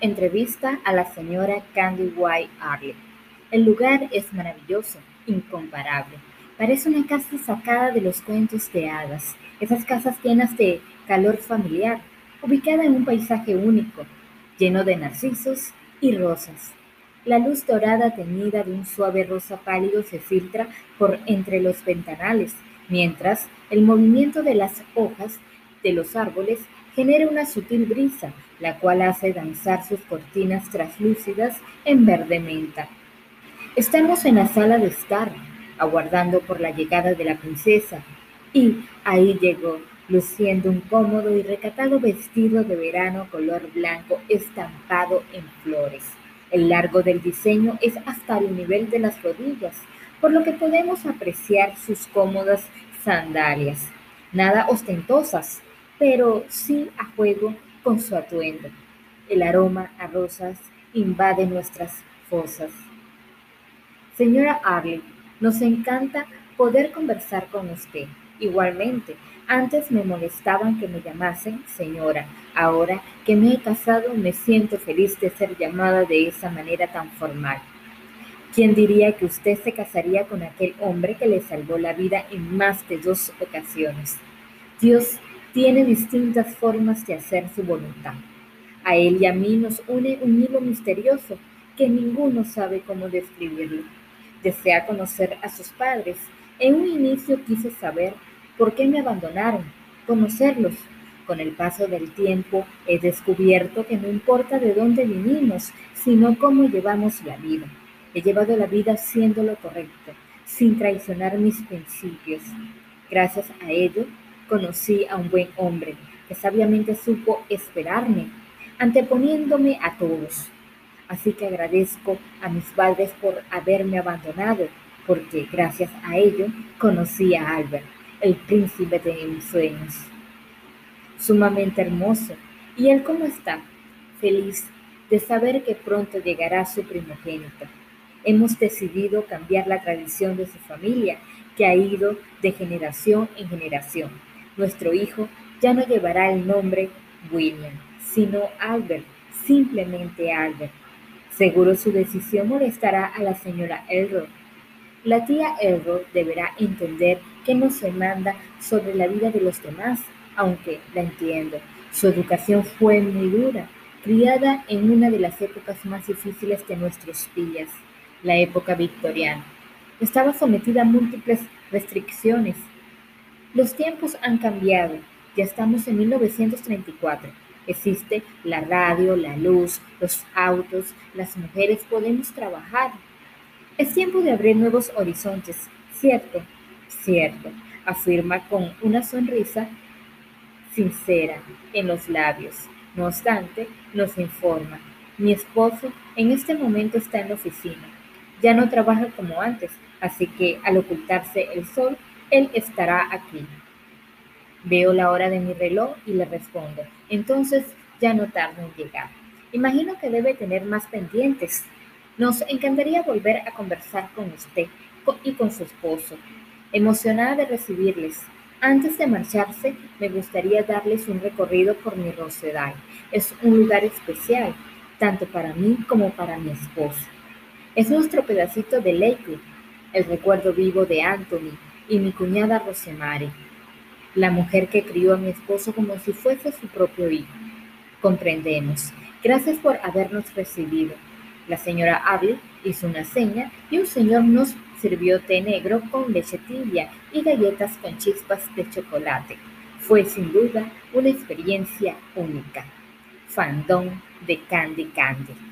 Entrevista a la señora Candy White Arley. El lugar es maravilloso, incomparable. Parece una casa sacada de los cuentos de hadas, esas casas llenas de calor familiar, ubicada en un paisaje único, lleno de narcisos y rosas. La luz dorada teñida de un suave rosa pálido se filtra por entre los ventanales, mientras el movimiento de las hojas de los árboles genera una sutil brisa, la cual hace danzar sus cortinas traslúcidas en verde menta. Estamos en la sala de estar, aguardando por la llegada de la princesa, y ahí llegó, luciendo un cómodo y recatado vestido de verano color blanco estampado en flores. El largo del diseño es hasta el nivel de las rodillas, por lo que podemos apreciar sus cómodas sandalias, nada ostentosas, pero sí a juego con su atuendo. El aroma a rosas invade nuestras fosas. Señora Arley, nos encanta poder conversar con usted. Igualmente, antes me molestaban que me llamasen señora. Ahora que me he casado me siento feliz de ser llamada de esa manera tan formal. ¿Quién diría que usted se casaría con aquel hombre que le salvó la vida en más de dos ocasiones? Dios tiene distintas formas de hacer su voluntad. A él y a mí nos une un hilo misterioso que ninguno sabe cómo describirlo. Desea conocer a sus padres. En un inicio quise saber por qué me abandonaron, conocerlos. Con el paso del tiempo he descubierto que no importa de dónde vinimos, sino cómo llevamos la vida. He llevado la vida haciendo lo correcto, sin traicionar mis principios. Gracias a ello, conocí a un buen hombre que sabiamente supo esperarme, anteponiéndome a todos. Así que agradezco a mis padres por haberme abandonado, porque gracias a ello conocí a Albert, el príncipe de mis sueños. Sumamente hermoso. ¿Y él cómo está? Feliz de saber que pronto llegará su primogénito. Hemos decidido cambiar la tradición de su familia, que ha ido de generación en generación nuestro hijo ya no llevará el nombre William, sino Albert, simplemente Albert. Seguro su decisión molestará a la señora Elrod. La tía Elrod deberá entender que no se manda sobre la vida de los demás, aunque la entiendo. Su educación fue muy dura, criada en una de las épocas más difíciles de nuestros días, la época victoriana. Estaba sometida a múltiples restricciones los tiempos han cambiado, ya estamos en 1934. Existe la radio, la luz, los autos, las mujeres podemos trabajar. Es tiempo de abrir nuevos horizontes, ¿cierto? Cierto, afirma con una sonrisa sincera en los labios. No obstante, nos informa, mi esposo en este momento está en la oficina. Ya no trabaja como antes, así que al ocultarse el sol, él estará aquí. Veo la hora de mi reloj y le respondo. Entonces ya no tardo en llegar. Imagino que debe tener más pendientes. Nos encantaría volver a conversar con usted y con su esposo. Emocionada de recibirles. Antes de marcharse, me gustaría darles un recorrido por mi Rosedal. Es un lugar especial, tanto para mí como para mi esposo. Es nuestro pedacito de Lakewood, el recuerdo vivo de Anthony, y mi cuñada Rosemary, la mujer que crió a mi esposo como si fuese su propio hijo. Comprendemos. Gracias por habernos recibido. La señora Abel hizo una seña y un señor nos sirvió té negro con leche tibia y galletas con chispas de chocolate. Fue sin duda una experiencia única. Fandom de Candy Candy.